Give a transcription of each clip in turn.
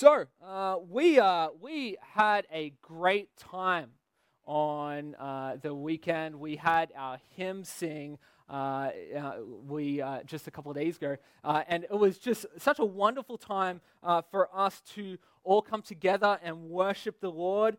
So uh, we uh, we had a great time on uh, the weekend. We had our hymn sing. Uh, uh, we uh, just a couple of days ago, and it was just such a wonderful time for us to all come together and worship the Lord.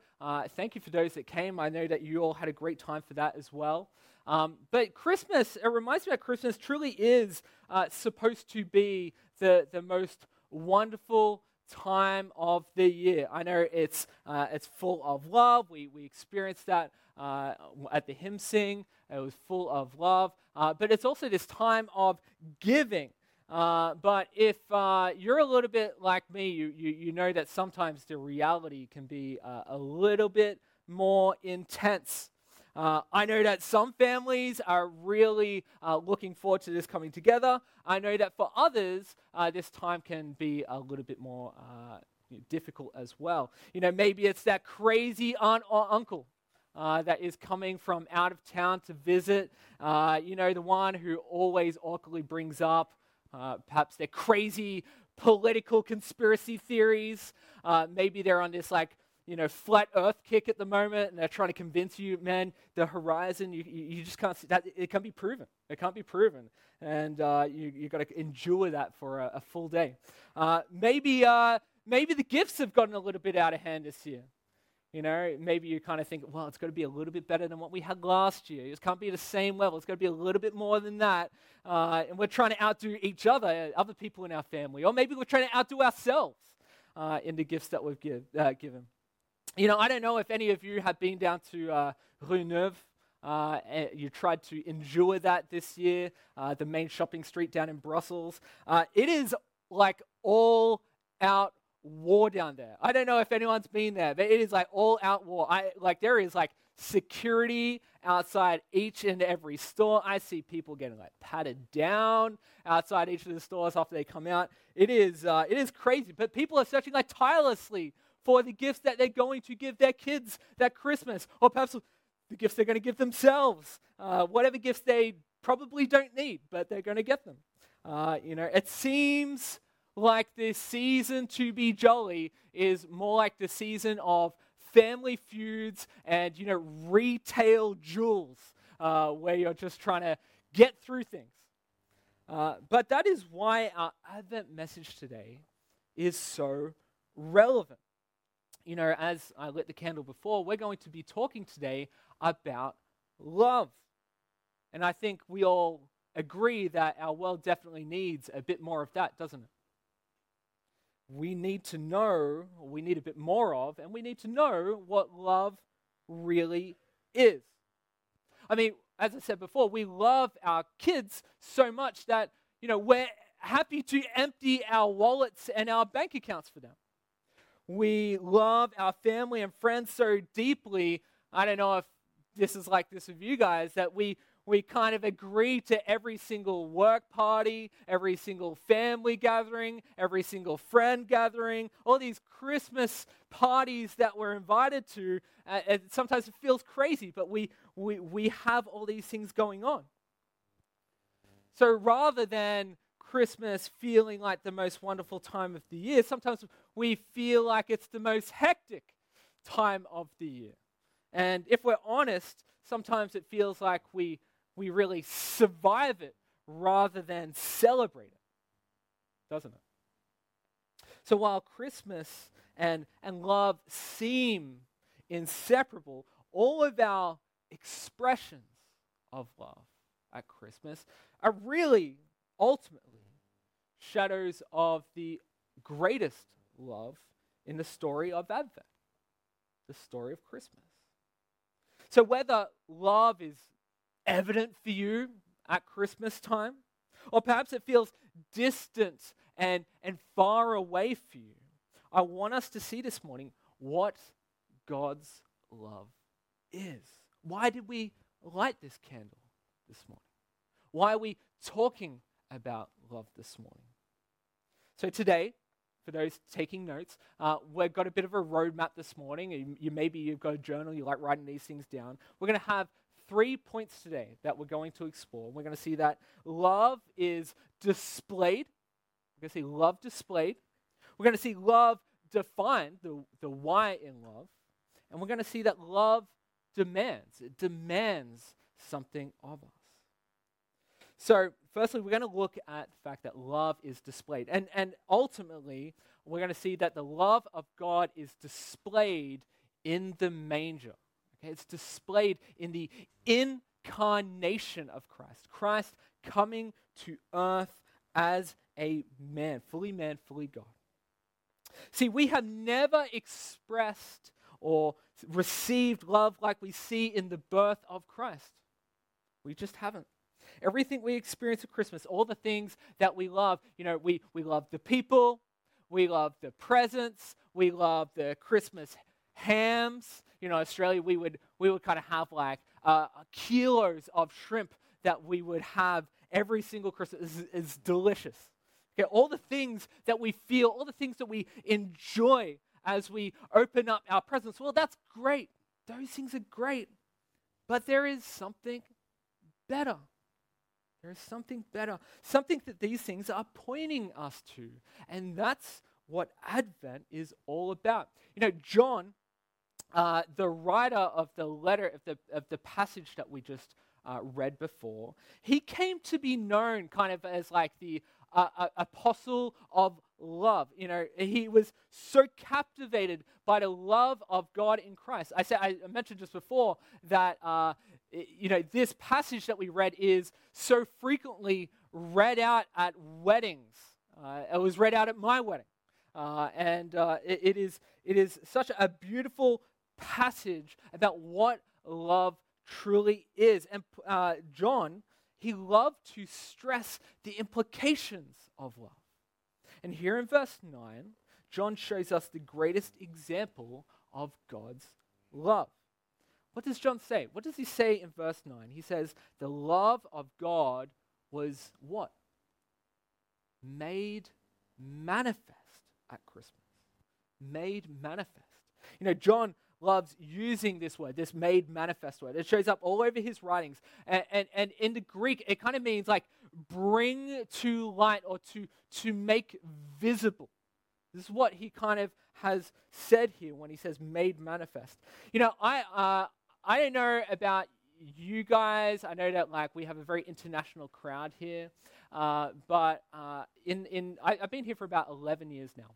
thank you for those that came. I know that you all had a great time for that as well. Um, but Christmas, it reminds me that Christmas truly is supposed to be the, the most wonderful time of the year. I know it's, uh, it's full of love. We, we experienced that uh, at the hymn sing. It was full of love. Uh, but it's also this time of giving. Uh, but if uh, you're a little bit like me, you, you, you know that sometimes the reality can be uh, a little bit more intense. Uh, I know that some families are really uh, looking forward to this coming together. I know that for others, uh, this time can be a little bit more uh, difficult as well. You know, maybe it's that crazy aunt or uncle uh, that is coming from out of town to visit. Uh, you know, the one who always awkwardly brings up perhaps their crazy political conspiracy theories. maybe they're on this like you know, flat earth kick at the moment and they're trying to convince you, man, the horizon, you, you just can't see that. It can't be proven. It can't be proven. And uh, you, you've got to endure that for a, a full day. Uh, maybe, uh, maybe the gifts have gotten a little bit out of hand this year. You know, maybe you kind of think, well, it's got to be a little bit better than what we had last year. It can't be the same level. It's got to be a little bit more than that. Uh, and we're trying to outdo each other, other people in our family. Or maybe we're trying to outdo ourselves uh, in the gifts that we've give, uh, given. You know, I don't know if any of you have been down to uh, Rue Neuve. Uh, you tried to enjoy that this year, uh, the main shopping street down in Brussels. Uh, it is like all out war down there. I don't know if anyone's been there, but it is like all out war. I like there is like security outside each and every store. I see people getting like patted down outside each of the stores after they come out. It is uh, it is crazy, but people are searching like tirelessly for the gifts that they're going to give their kids that Christmas, or perhaps the gifts they're going to give themselves, uh, whatever gifts they probably don't need, but they're going to get them. Uh, you know, it seems like this season to be jolly is more like the season of family feuds and, you know, retail jewels, uh, where you're just trying to get through things. Uh, but that is why our Advent message today is so relevant you know, as I lit the candle before, we're going to be talking today about love. And I think we all agree that our world definitely needs a bit more of that, doesn't it? We need to know, we need a bit more of, and we need to know what love really is. I mean, as I said before, we love our kids so much that, you know, we're happy to empty our wallets and our bank accounts for them we love our family and friends so deeply. I don't know if this is like this with you guys, that we, we kind of agree to every single work party, every single family gathering, every single friend gathering, all these Christmas parties that we're invited to. Uh, sometimes it feels crazy, but we, we, we have all these things going on. So rather than Christmas feeling like the most wonderful time of the year, sometimes we feel like it's the most hectic time of the year. And if we're honest, sometimes it feels like we, we really survive it rather than celebrate it, doesn't it? So while Christmas and, and love seem inseparable, all of our expressions of love at Christmas are really ultimately shadows of the greatest love in the story of Advent, the story of Christmas. So, whether love is evident for you at Christmas time, or perhaps it feels distant and, and far away for you, I want us to see this morning what God's love is. Why did we light this candle this morning? Why are we talking about love this morning? So today, for those taking notes, uh, we've got a bit of a roadmap this morning. You, you, maybe you've got a journal, you like writing these things down. We're going to have three points today that we're going to explore. We're going to see that love is displayed. We're going to see love displayed. We're going to see love defined, the, the why in love, and we're going to see that love demands. It demands something of us. So, firstly, we're going to look at the fact that love is displayed. And, and ultimately, we're going to see that the love of God is displayed in the manger. Okay? It's displayed in the incarnation of Christ. Christ coming to earth as a man, fully man, fully God. See, we have never expressed or received love like we see in the birth of Christ. We just haven't. Everything we experience at Christmas, all the things that we love, you know, we, we love the people, we love the presents, we love the Christmas hams. You know, Australia, we would, we would kind of have like uh, kilos of shrimp that we would have every single Christmas. is, delicious. Okay, all the things that we feel, all the things that we enjoy as we open up our presents, well, that's great. Those things are great. But there is something better. There is something better, something that these things are pointing us to. And that's what Advent is all about. You know, John, uh, the writer of the letter, of the, of the passage that we just uh, read before, he came to be known kind of as like the uh, uh apostle of love. You know, he was so captivated by the love of God in Christ. I said I mentioned just before that uh, you know, this passage that we read is so frequently read out at weddings. Uh, it was read out at my wedding. Uh, and uh, it, it, is, it is such a beautiful passage about what love truly is. And uh, John, he loved to stress the implications of love. And here in verse 9, John shows us the greatest example of God's love. What does John say? What does he say in verse 9? He says, The love of God was what? Made manifest at Christmas. Made manifest. You know, John loves using this word, this made manifest word. It shows up all over his writings. And, and, and in the Greek, it kind of means like bring to light or to, to make visible. This is what he kind of has said here when he says made manifest. You know, I, uh, I don't know about you guys. I know that like we have a very international crowd here, uh, but uh, in in I, have been here for about 11 years now,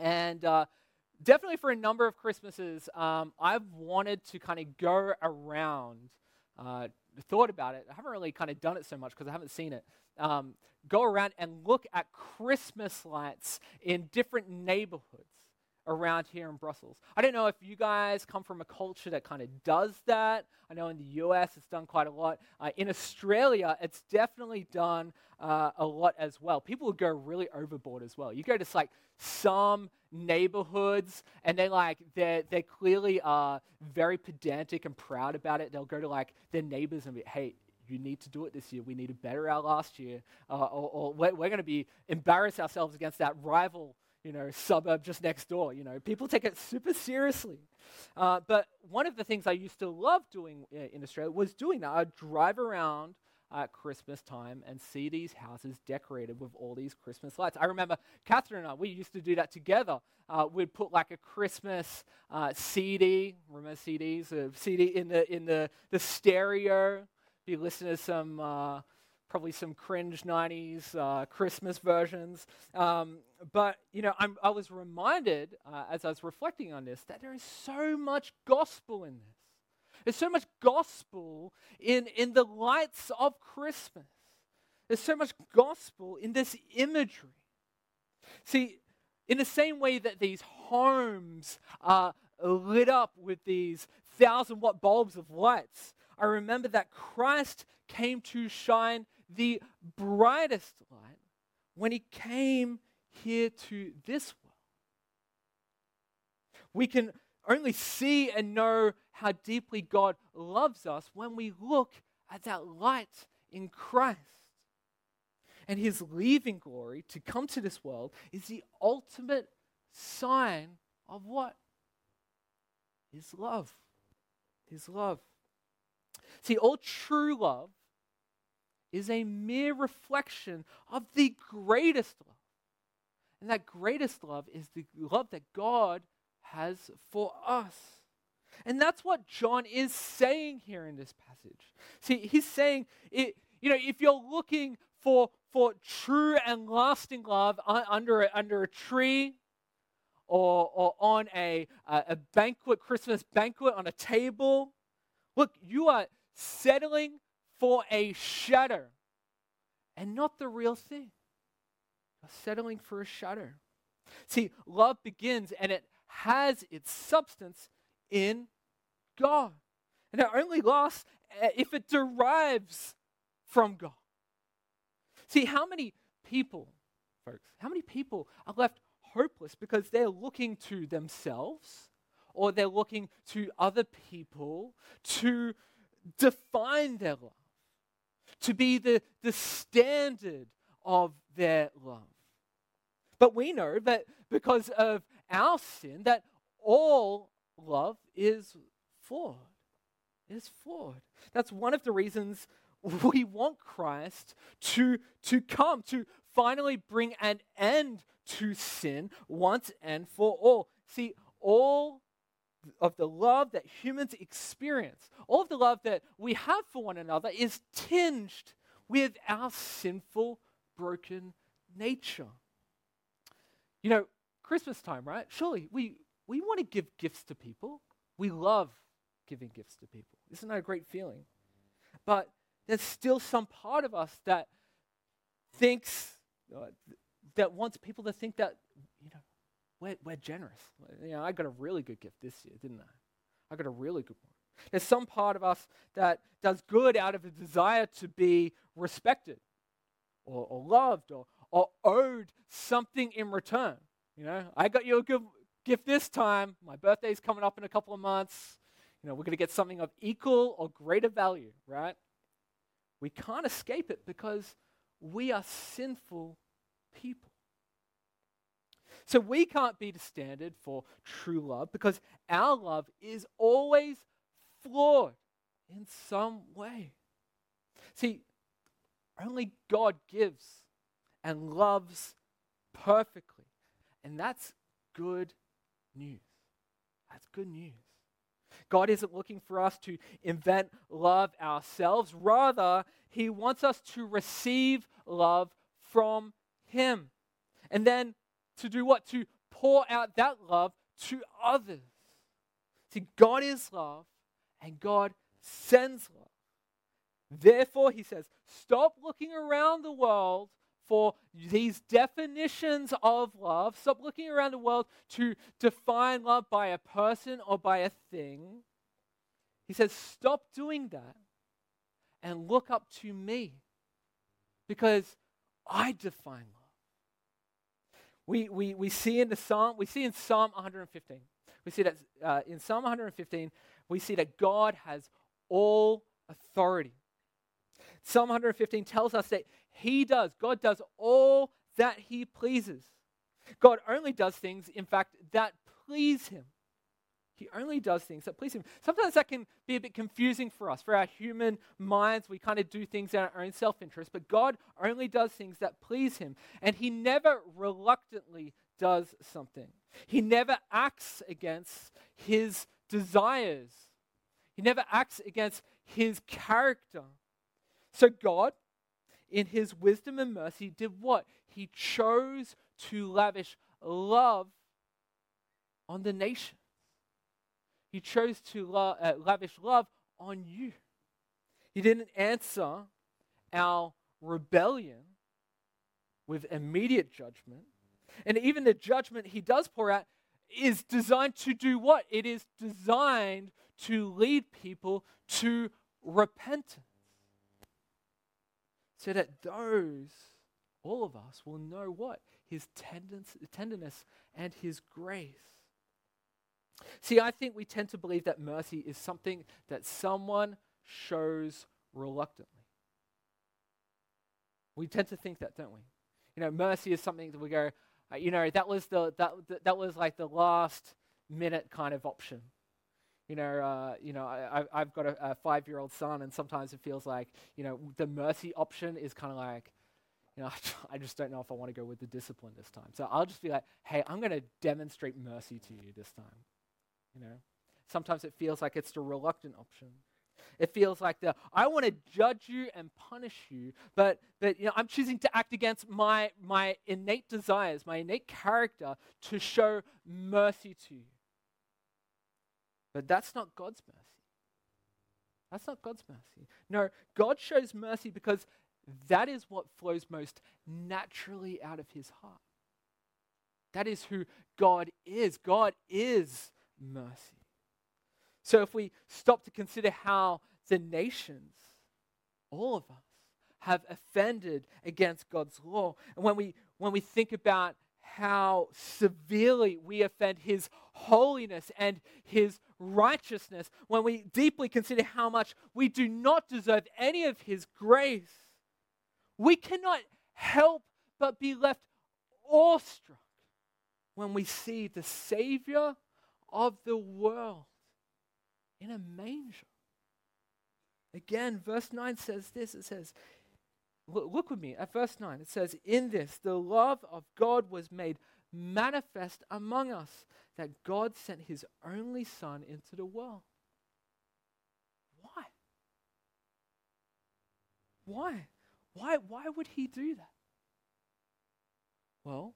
and uh, definitely for a number of Christmases, um, I've wanted to kind of go around. Uh, thought about it. I haven't really kind of done it so much because I haven't seen it. Um, go around and look at Christmas lights in different neighborhoods around here in Brussels. I don't know if you guys come from a culture that kind of does that. I know in the US it's done quite a lot. Uh, in Australia, it's definitely done uh, a lot as well. People go really overboard as well. You go to like some neighborhoods and they like they're they clearly are very pedantic and proud about it. They'll go to like their neighbors and be, hey, you need to do it this year. We need to better our last year, uh, or, or, we're, we're going to be embarrass ourselves against that rival you know, suburb just next door. You know, people take it super seriously. Uh, but one of the things I used to love doing in Australia was doing that. I'd drive around at Christmas time and see these houses decorated with all these Christmas lights. I remember Catherine and I, we used to do that together. Uh, we'd put like a Christmas uh, CD, remember CDs, a CD in the in the the stereo. Be listening to some uh, probably some cringe 90s uh, Christmas versions. Um, but, you know, I'm, i was reminded uh, as I was reflecting on this that there is so much gospel in this. There's so much gospel in, in the lights of Christmas. There's so much gospel in this imagery. See, in the same way that these homes are lit up with these thousand watt bulbs of lights, I remember that Christ came to shine the brightest light when he came here to this world. We can only see and know how deeply God loves us when we look at that light in Christ. And his leaving glory to come to this world is the ultimate sign of what? His love. His love. See, all true love is a mere reflection of the greatest love. And that greatest love is the love that God has for us. And that's what John is saying here in this passage. See, he's saying, it, you know, if you're looking for, for true and lasting love under a, under a tree or, or on a, a banquet, Christmas banquet on a table, look, you are settling for a shadow and not the real thing. You're settling for a shadow. See, love begins and it has its substance in God. And it only lasts uh, if it derives from God. See, how many people, folks, how many people are left hopeless because they're looking to themselves or they're looking to other people to define their love, to be the, the standard of their love. But we know that because of our sin, that all love is flawed. It is flawed. That's one of the reasons we want Christ to, to come, to finally bring an end to sin once and for all. See, all of the love that humans experience, all of the love that we have for one another is tinged with our sinful, broken nature. You know, Christmas time, right? Surely we, we want to give gifts to people. We love giving gifts to people. Isn't that a great feeling? But there's still some part of us that thinks, uh, that wants people to think that, we're, we're generous. You know, I got a really good gift this year, didn't I? I got a really good one. There's some part of us that does good out of a desire to be respected or, or loved or, or owed something in return. You know, I got you a good gift this time. My birthday's coming up in a couple of months. You know, we're going to get something of equal or greater value, right? We can't escape it because we are sinful people. So we can't be the standard for true love because our love is always flawed in some way. See, only God gives and loves perfectly. And that's good news. That's good news. God isn't looking for us to invent love ourselves. Rather, He wants us to receive love from Him. And then to do what? To pour out that love to others. See, God is love, and God sends love. Therefore, He says, stop looking around the world for these definitions of love. Stop looking around the world to define love by a person or by a thing. He says, stop doing that and look up to me because I define love. We, we, we see in the Psalm, we see in Psalm 115, we see that uh, in Psalm 115, we see that God has all authority. Psalm 115 tells us that he does. God does all that He pleases. God only does things, in fact, that please Him. He only does things that please Him. Sometimes that can be a bit confusing for us. For our human minds, we kind of do things in our own self interest, but God only does things that please Him. And He never reluctantly does something, He never acts against His desires, He never acts against His character. So, God, in his wisdom and mercy, did what? He chose to lavish love on the nation. He chose to lo- uh, lavish love on you. He didn't answer our rebellion with immediate judgment. And even the judgment he does pour out is designed to do what? It is designed to lead people to repentance so that those, all of us, will know what? His tenderness and his grace. See, I think we tend to believe that mercy is something that someone shows reluctantly. We tend to think that, don't we? You know, mercy is something that we go, uh, you know, that was the that that was like the last minute kind of option. You know, uh, you know, I, I've got a, a five-year-old son, and sometimes it feels like, you know, the mercy option is kind of like, you you know, I just don't know if I want to go with the discipline this time. So I'll just be like, hey, I'm going to demonstrate mercy to you this time. You know, sometimes it feels like it's the reluctant option. It feels like the I want to judge you and punish you, but but you know I'm choosing to act against my my innate desires, my innate character to show mercy to you. But that's not God's mercy. That's not God's mercy. No, God shows mercy because that is what flows most naturally out of his heart. That is who God is. God is mercy. So if we stop to consider how the nations, all of us, have offended against God's law, and when we when we think about how severely we offend his holiness and his righteousness, when we deeply consider how much we do not deserve any of his grace, we cannot help but be left awestruck when we see the Savior of the world in a manger. Again, verse 9 says this it says, look with me at verse 9. It says, In this, the love of God was made manifest among us, that God sent his only Son into the world. Why? Why? Why, why would he do that? Well,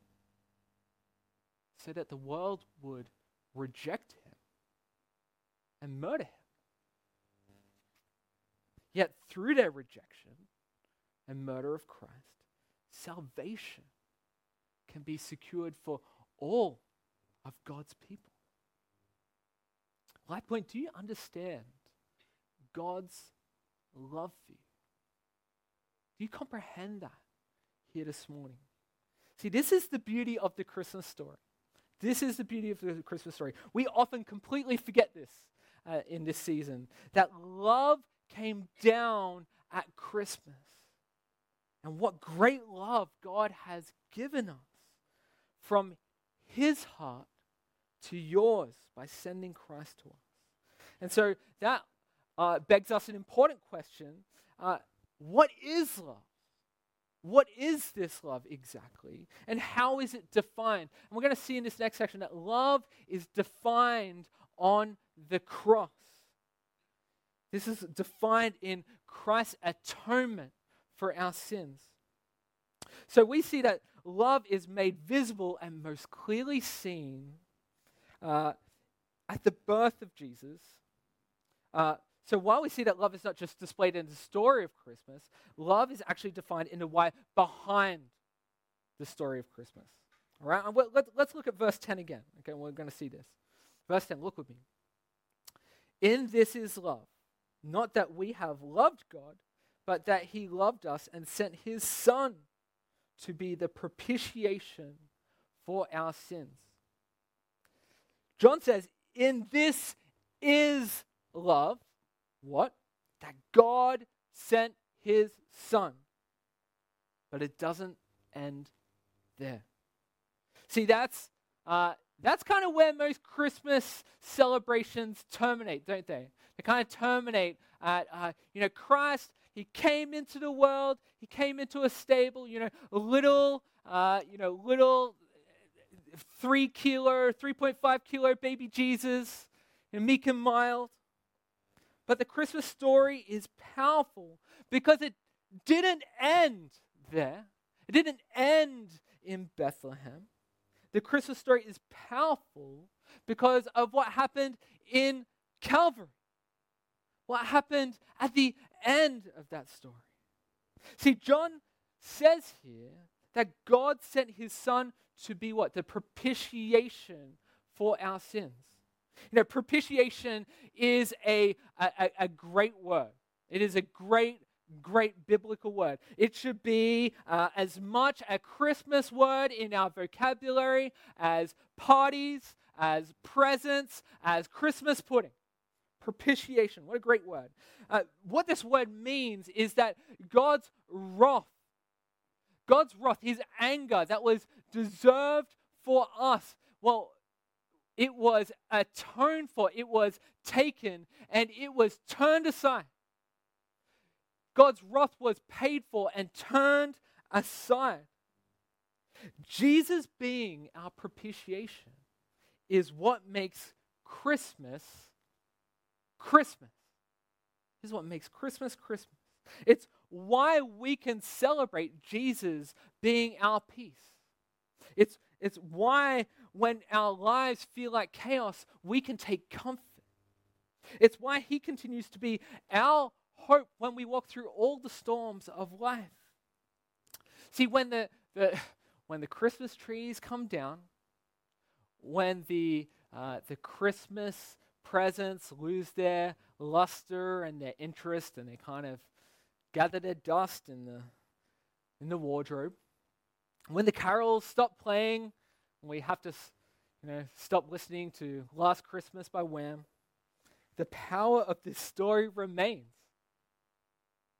so that the world would reject him and murder him. Yet through their rejection and murder of Christ, salvation can be secured for all of God's people. LifePoint, do you understand God's love for you? Do you comprehend that here this morning? See, this is the beauty of the Christmas story. This is the beauty of the Christmas story. We often completely forget this uh, in this season that love came down at Christmas. And what great love God has given us from his heart to yours by sending Christ to us. And so that uh, begs us an important question uh, What is love? What is this love exactly? And how is it defined? And we're going to see in this next section that love is defined on the cross. This is defined in Christ's atonement for our sins. So we see that love is made visible and most clearly seen uh, at the birth of Jesus. Uh, so while we see that love is not just displayed in the story of Christmas, love is actually defined in the why behind the story of Christmas. All right, let's, let's look at verse 10 again. Okay, we're going to see this. Verse 10, look with me. In this is love, not that we have loved God, but that he loved us and sent his Son to be the propitiation for our sins. John says, In this is love. What? That God sent his Son. But it doesn't end there. See, that's uh, that's kind of where most Christmas celebrations terminate, don't they? They kind of terminate at, uh, you know, Christ, he came into the world, he came into a stable, you know, a little, uh, you know, little three kilo, 3.5 kilo baby Jesus, and meek and mild. But the Christmas story is powerful because it didn't end there. It didn't end in Bethlehem. The Christmas story is powerful because of what happened in Calvary. What happened at the end of that story. See, John says here that God sent his son to be what? The propitiation for our sins. You know, propitiation is a, a, a great word. It is a great, great biblical word. It should be uh, as much a Christmas word in our vocabulary as parties, as presents, as Christmas pudding. Propitiation. What a great word. Uh, what this word means is that God's wrath, God's wrath, his anger that was deserved for us, well, it was atoned for, it was taken, and it was turned aside. God's wrath was paid for and turned aside. Jesus being our propitiation is what makes Christmas Christmas. This Is what makes Christmas Christmas. It's why we can celebrate Jesus being our peace. It's, it's why when our lives feel like chaos, we can take comfort. It's why He continues to be our hope when we walk through all the storms of life. See, when the, the, when the Christmas trees come down, when the, uh, the Christmas presents lose their luster and their interest and they kind of gather their dust in the, in the wardrobe, when the carols stop playing, we have to you know, stop listening to Last Christmas by Wham, the power of this story remains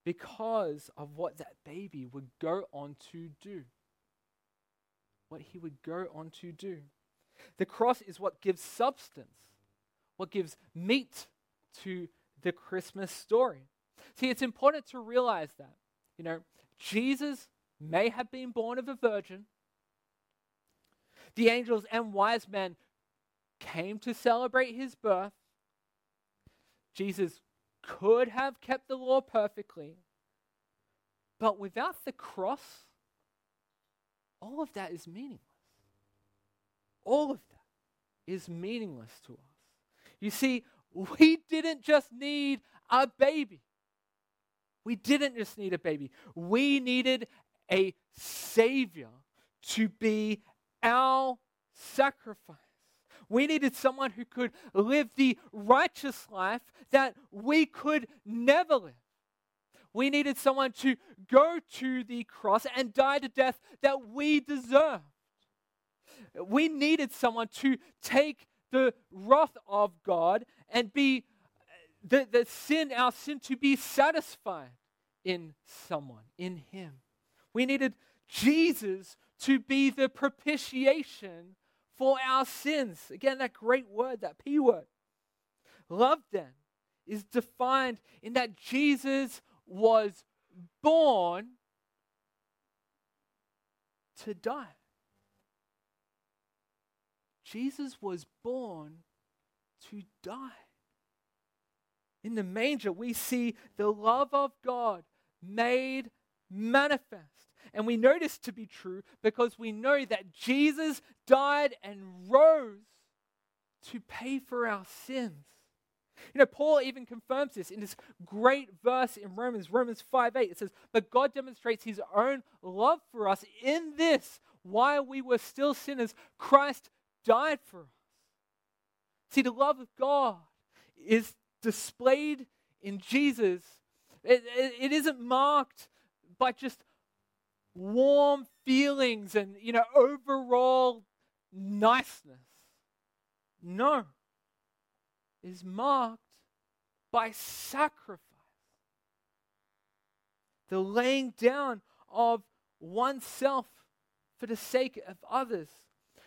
because of what that baby would go on to do. What he would go on to do. The cross is what gives substance, what gives meat to the Christmas story. See, it's important to realize that. You know, Jesus may have been born of a virgin. The angels and wise men came to celebrate his birth. Jesus could have kept the law perfectly. But without the cross, all of that is meaningless. All of that is meaningless to us. You see, we didn't just need a baby. We didn't just need a baby. We needed a Savior to be our sacrifice. We needed someone who could live the righteous life that we could never live. We needed someone to go to the cross and die to death that we deserved. We needed someone to take the wrath of God and be uh, the, the sin, our sin, to be satisfied in someone, in Him. We needed Jesus to be the propitiation for our sins. Again, that great word, that P word. Love then is defined in that Jesus was born to die. Jesus was born to die. In the manger, we see the love of God made manifest. And we know this to be true because we know that Jesus died and rose to pay for our sins. You know, Paul even confirms this in this great verse in Romans, Romans 5 8. It says, But God demonstrates his own love for us in this while we were still sinners, Christ died for us. See, the love of God is displayed in Jesus. It, it, it isn't marked by just warm feelings and, you know, overall niceness. No. Is marked by sacrifice. The laying down of oneself for the sake of others.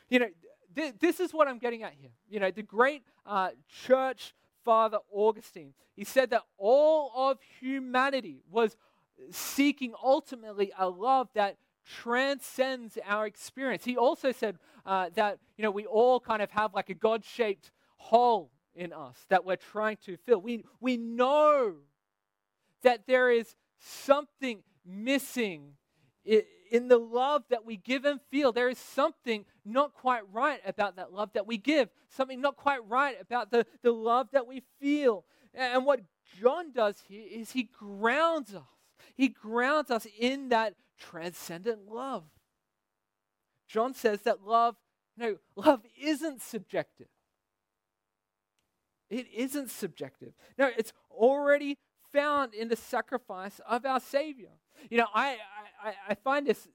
You know, th- this is what I'm getting at here. You know, the great uh, church father Augustine, he said that all of humanity was seeking ultimately a love that transcends our experience. He also said uh, that you know we all kind of have like a God-shaped hole in us that we're trying to fill. We we know that there is something missing in, the love that we give and feel. There is something not quite right about that love that we give. Something not quite right about the, the love that we feel. And what John does here is he grounds us he grounds us in that transcendent love. John says that love, no, love isn't subjective. It isn't subjective. No, it's already found in the sacrifice of our Savior. You know, I, I, I find this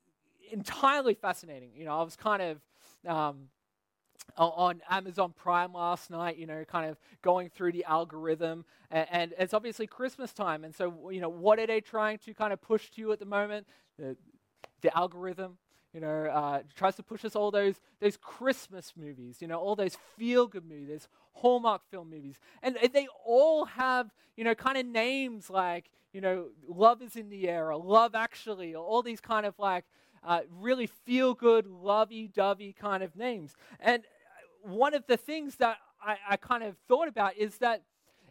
entirely fascinating. You know, I was kind of um, on Amazon Prime last night, you know, kind of going through the algorithm. And, and, it's obviously Christmas time. And so, you know, what are they trying to kind of push to you at the moment? The, the algorithm. you know, uh, tries to push us all those, those Christmas movies, you know, all those feel good movies, those Hallmark film movies. And they all have, you know, kind of names like, you know, Love is in the Air or Love Actually, or all these kind of like uh, really feel good, lovey dovey kind of names. And one of the things that I, I kind of thought about is that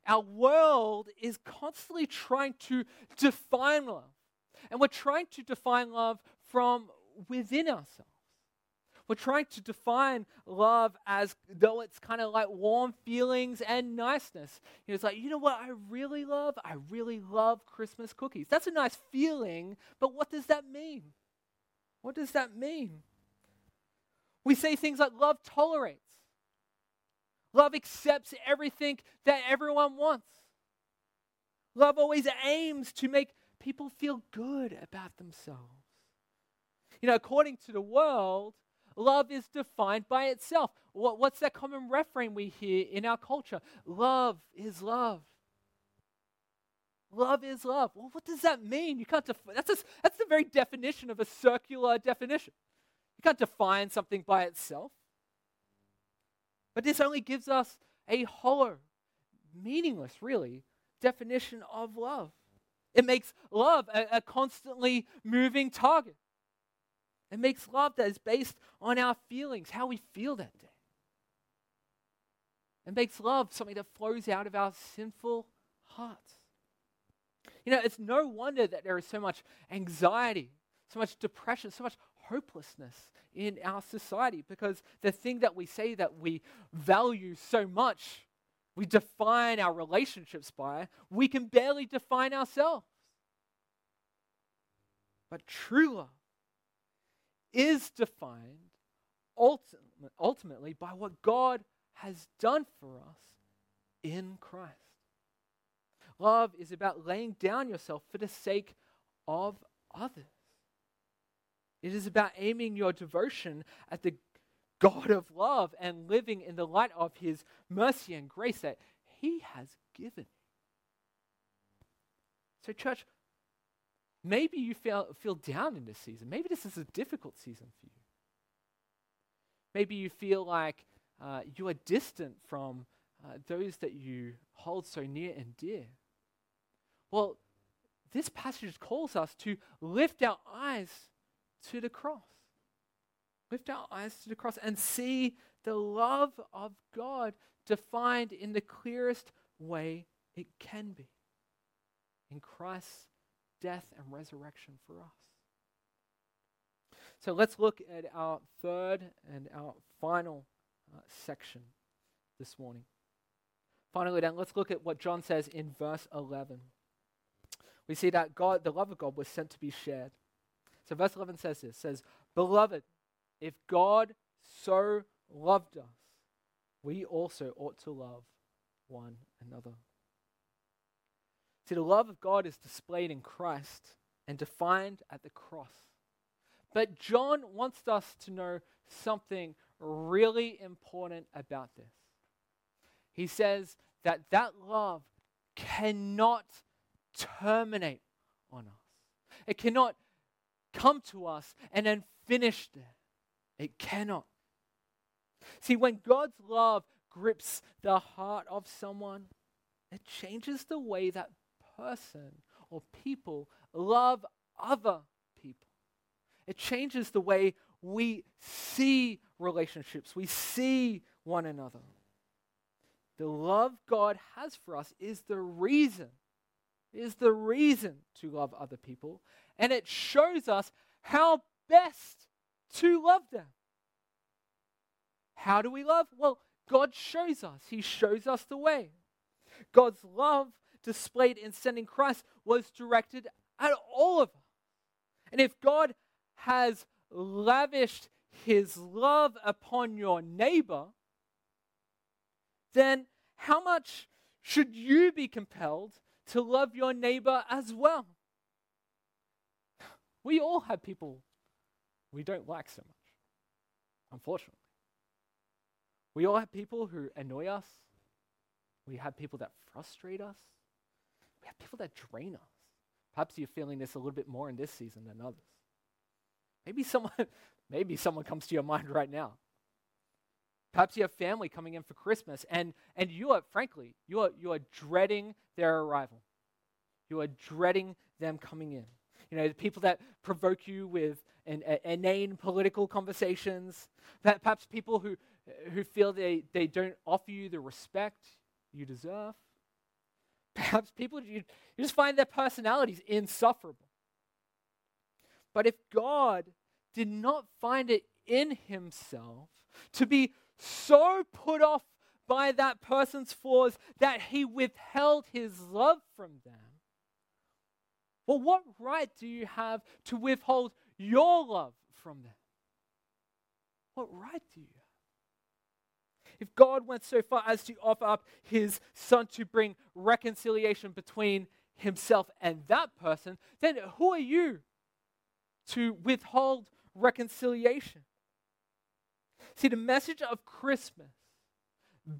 our world is constantly trying to define love. And we're trying to define love from within ourselves. We're trying to define love as though it's kind of like warm feelings and niceness. You know, it's like, you know what I really love? I really love Christmas cookies. That's a nice feeling, but what does that mean? What does that mean? We say things like love tolerates. Love accepts everything that everyone wants. Love always aims to make people feel good about themselves. You know, according to the world, love is defined by itself. What, what's that common refrain we hear in our culture? Love is love. Love is love. Well, what does that mean? You can't def- that's, a, that's the very definition of a circular definition. You can't define something by itself. But this only gives us a hollow, meaningless, really, definition of love. It makes love a, a constantly moving target. It makes love that is based on our feelings, how we feel that day. It makes love something that flows out of our sinful hearts. You know, it's no wonder that there is so much anxiety, so much depression, so much hopelessness in our society because the thing that we say that we value so much, we define our relationships by, we can barely define ourselves. But true love is defined ultimately by what God has done for us in Christ. Love is about laying down yourself for the sake of others. It is about aiming your devotion at the God of love and living in the light of his mercy and grace that he has given. So, church, Maybe you feel, feel down in this season. Maybe this is a difficult season for you. Maybe you feel like uh, you are distant from uh, those that you hold so near and dear. Well, this passage calls us to lift our eyes to the cross. Lift our eyes to the cross and see the love of God defined in the clearest way it can be in Christ's death and resurrection for us. So let's look at our third and our final uh, section this morning. Finally, then, let's look at what John says in verse 11. We see that God, the love of God, was sent to be shared. So, verse 11 says this says, Beloved, if God so loved us, we also ought to love one another. See, the love of God is displayed in Christ and defined at the cross. But John wants us to know something really important about this. He says that that love cannot terminate on us. It cannot come to us and then finish there. It cannot. See, when God's love grips the heart of someone, it changes the way that person or people love other people. It changes the way we see relationships, we see one another. The love God has for us is the reason, is the reason to love other people, and it shows us how best to love them. How do we love? Well, God shows us. He shows us the way. God's love displayed in sending Christ was directed at all of us. And if God has lavished his love upon your neighbor, then how much should you be compelled to love your neighbor as well? We all have people we don't like so much, unfortunately. We all have people who annoy us. We have people that frustrate us. We have people that drain us. Perhaps you're feeling this a little bit more in this season than others. Maybe someone, Maybe someone comes to your mind right now. Perhaps you have family coming in for Christmas, and, and you are, frankly, you are, you are dreading their arrival. You are dreading them coming in. You know, the people that provoke you with an, inane political conversations, perhaps people who, who feel they, they don't offer you the respect you deserve. Perhaps people you, you just find their personalities insufferable. But if God did not find it in himself to be so put off by that person's flaws that he withheld his love from them, well, what right do you have to withhold your love from them? What right do you have? If God went so far as to offer up his son to bring reconciliation between himself and that person, then who are you to withhold reconciliation? See, the message of Christmas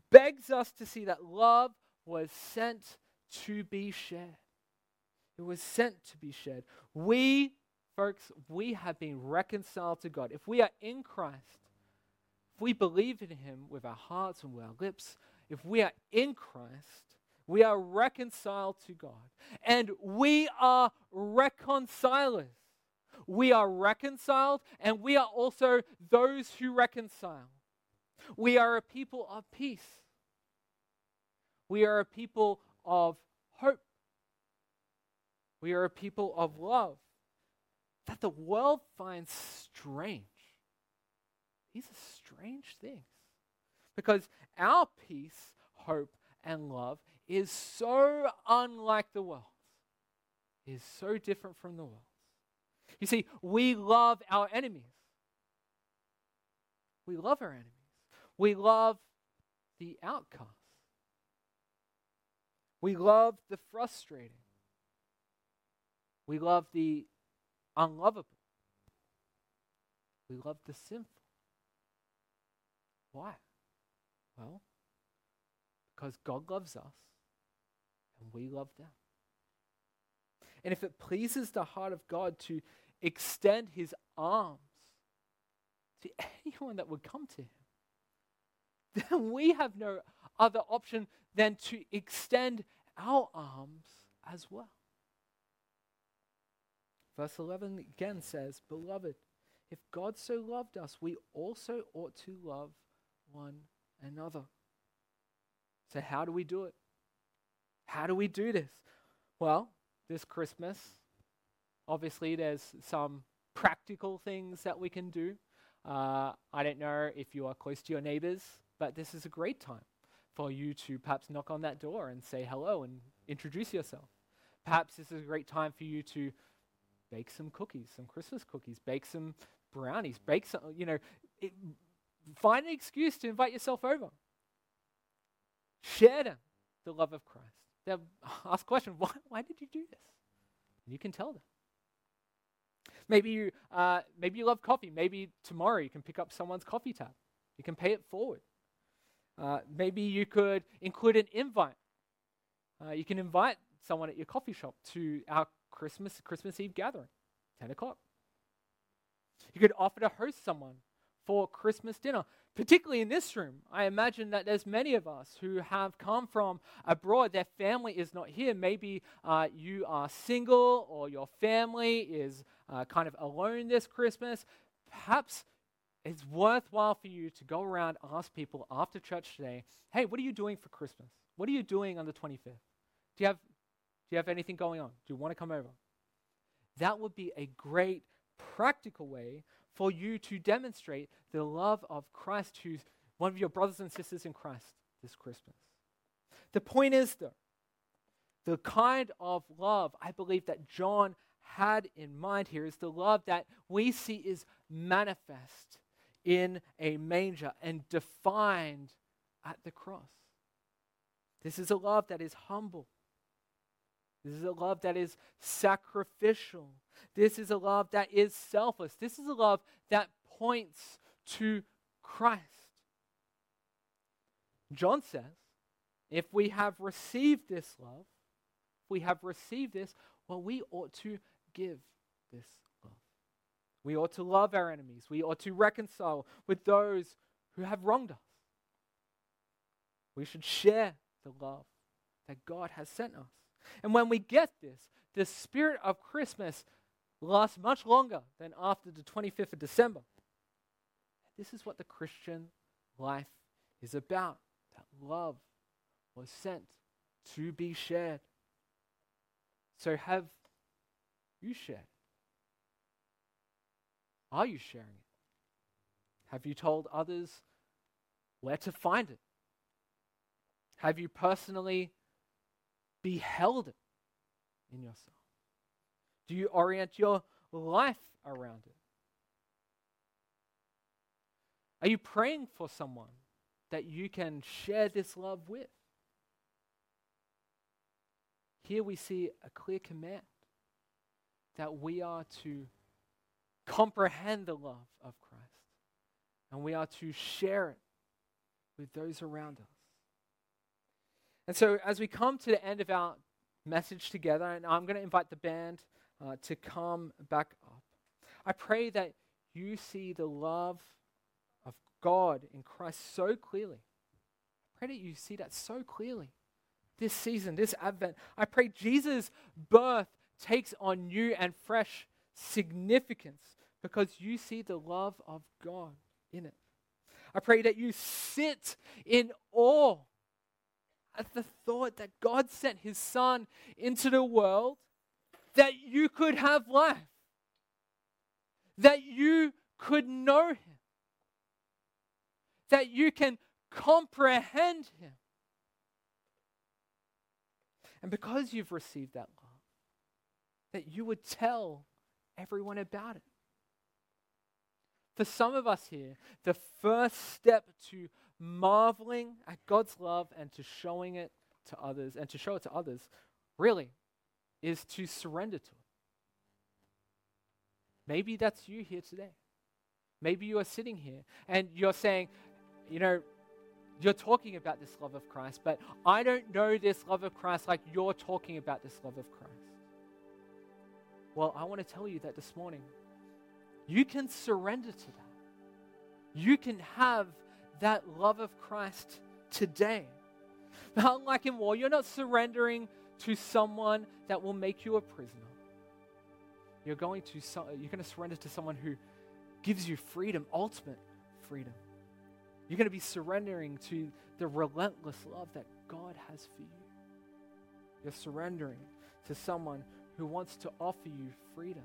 begs us to see that love was sent to be shared. It was sent to be shared. We, folks, we have been reconciled to God. If we are in Christ, if we believe in Him with our hearts and with our lips, if we are in Christ, we are reconciled to God. And we are reconcilers. We are reconciled, and we are also those who reconcile. We are a people of peace. We are a people of hope. We are a people of love that the world finds strange. These are strange things. Because our peace, hope, and love is so unlike the world, is so different from the world. You see, we love our enemies. We love our enemies. We love the outcast. We love the frustrating. We love the unlovable. We love the sinful. Why? Well, because God loves us and we love them. And if it pleases the heart of God to extend his arms to anyone that would come to him, then we have no other option than to extend our arms as well. Verse 11 again says, Beloved, if God so loved us, we also ought to love one another. So, how do we do it? How do we do this? Well, this Christmas, obviously, there's some practical things that we can do. Uh, I don't know if you are close to your neighbors, but this is a great time for you to perhaps knock on that door and say hello and introduce yourself. Perhaps this is a great time for you to bake some cookies, some Christmas cookies, bake some brownies, bake some, you know, it, find an excuse to invite yourself over. Share them the love of Christ. They'll ask question, why, why did you do this? And you can tell them. Maybe you, uh, maybe you love coffee. Maybe tomorrow you can pick up someone's coffee tab. You can pay it forward. Uh, maybe you could include an invite. Uh, you can invite someone at your coffee shop to our Christmas Christmas Eve gathering, 10 o'clock. You could offer to host someone for Christmas dinner, particularly in this room. I imagine that there's many of us who have come from abroad. Their family is not here. Maybe uh, you are single or your family is uh, kind of alone this Christmas. Perhaps it's worthwhile for you to go around ask people after church today, hey, what are you doing for Christmas? What are you doing on the 25th? Do you have, do you have anything going on? Do you want to come over? That would be a great practical way for you to demonstrate the love of Christ to one of your brothers and sisters in Christ this Christmas. The point is, though, the kind of love I believe that John had in mind here is the love that we see is manifest in a manger and defined at the cross. This is a love that is humble. This is a love that is sacrificial. This is a love that is selfless. This is a love that points to Christ. John says, if we have received this love, if we have received this, well, we ought to give this love. We ought to love our enemies. We ought to reconcile with those who have wronged us. We should share the love that God has sent us. And when we get this, the spirit of Christmas lasts much longer than after the 25th of December. This is what the Christian life is about that love was sent to be shared. So, have you shared? Are you sharing it? Have you told others where to find it? Have you personally beheld it in yourself? Do you orient your life around it? Are you praying for someone that you can share this love with? Here we see a clear command that we are to comprehend the love of Christ and we are to share it with those around us. And so, as we come to the end of our message together, and I'm going to invite the band uh, to come back up, I pray that you see the love of God in Christ so clearly. I pray that you see that so clearly this season, this Advent. I pray Jesus' birth takes on new and fresh significance because you see the love of God in it. I pray that you sit in awe at the thought that God sent his Son into the world that you could have life, that you could know him, that you can comprehend him. And because you've received that love, that you would tell everyone about it. For some of us here, the first step to marveling at God's love and to showing it to others and to show it to others really is to surrender to it. Maybe that's you here today. Maybe you are sitting here and you're saying, you know, you're talking about this love of Christ, but I don't know this love of Christ like you're talking about this love of Christ. Well, I want to tell you that this morning. You can surrender to that. You can have that love of Christ today. Not like in war, you're not surrendering to someone that will make you a prisoner. You're going to you're going to surrender to someone who gives you freedom, ultimate freedom. You're going to be surrendering to the relentless love that God has for you. You're surrendering to someone who wants to offer you freedom.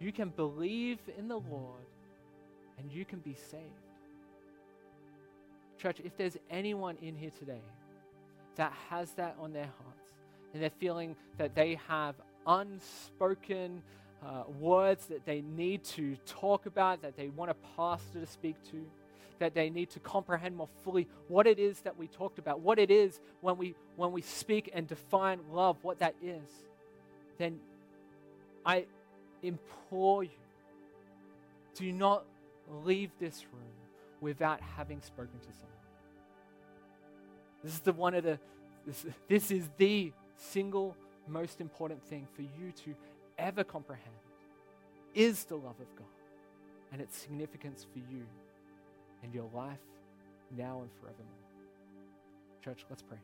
You can believe in the Lord and you can be saved. Church, if there's anyone in here today that has that on their hearts and they're feeling that they have unspoken uh, words that they need to talk about, that they want a pastor to speak to, that they need to comprehend more fully what it is that we talked about, what it is when we, when we speak and define love, what that is, then I implore you do not leave this room without having spoken to someone. This is the one of the this, this is the single most important thing for you to ever comprehend is the love of God and its significance for you and your life now and forevermore. Church, let's pray.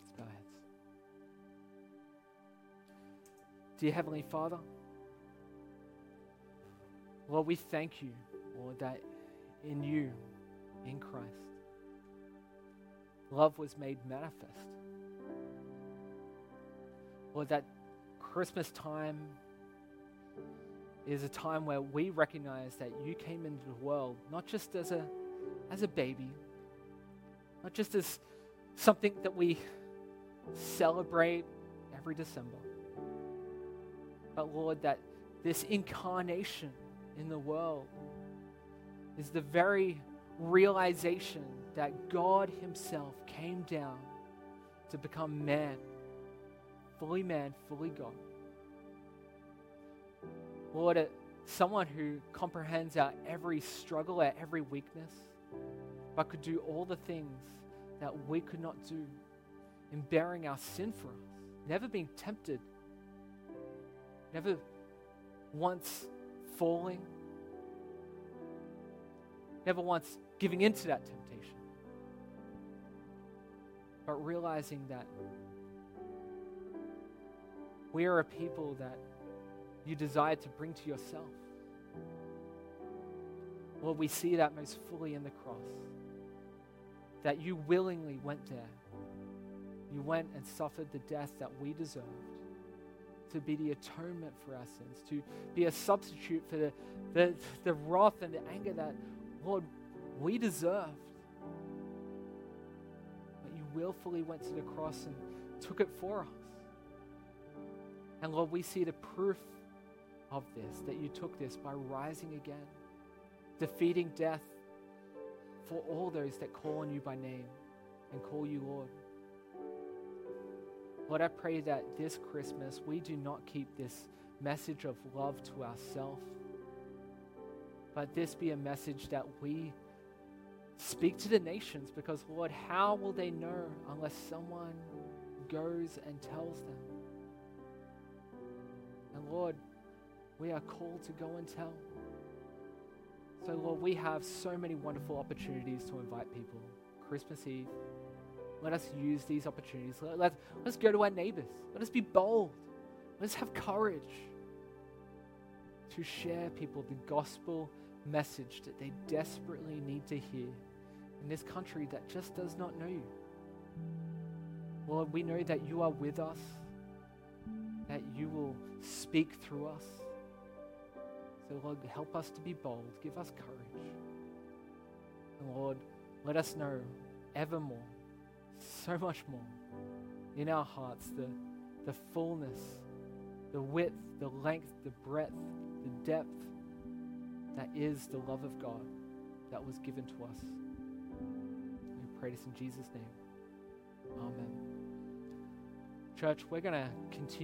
Let's bow our heads. Dear Heavenly Father, Lord, we thank you, Lord, that in you, in Christ, love was made manifest. Lord, that Christmas time is a time where we recognize that you came into the world not just as a, as a baby, not just as something that we celebrate every December, but Lord, that this incarnation in the world is the very realization that God Himself came down to become man, fully man, fully God. Lord, uh, someone who comprehends our every struggle, our every weakness, but could do all the things that we could not do in bearing our sin for us, never being tempted, never once falling, never once giving into that temptation, but realizing that we are a people that you desire to bring to yourself. Lord, we see that most fully in the cross. That you willingly went there. You went and suffered the death that we deserved to be the atonement for our sins, to be a substitute for the, the, the wrath and the anger that, Lord, we deserved. But you willfully went to the cross and took it for us. And Lord, we see the proof of this, that you took this by rising again, defeating death for all those that call on you by name and call you Lord. Lord, I pray that this Christmas we do not keep this message of love to ourselves, but this be a message that we speak to the nations because, Lord, how will they know unless someone goes and tells them? And Lord, we are called to go and tell. So, Lord, we have so many wonderful opportunities to invite people. Christmas Eve, let us use these opportunities. Let, let, let's go to our neighbors. Let us be bold. Let's have courage to share people the gospel message that they desperately need to hear in this country that just does not know you. Lord, we know that you are with us, that you will speak through us. So, Lord, help us to be bold. Give us courage. And, Lord, let us know evermore so much more in our hearts the, the fullness, the width, the length, the breadth, the depth that is the love of God that was given to us. We pray this in Jesus' name. Amen. Church, we're going to continue.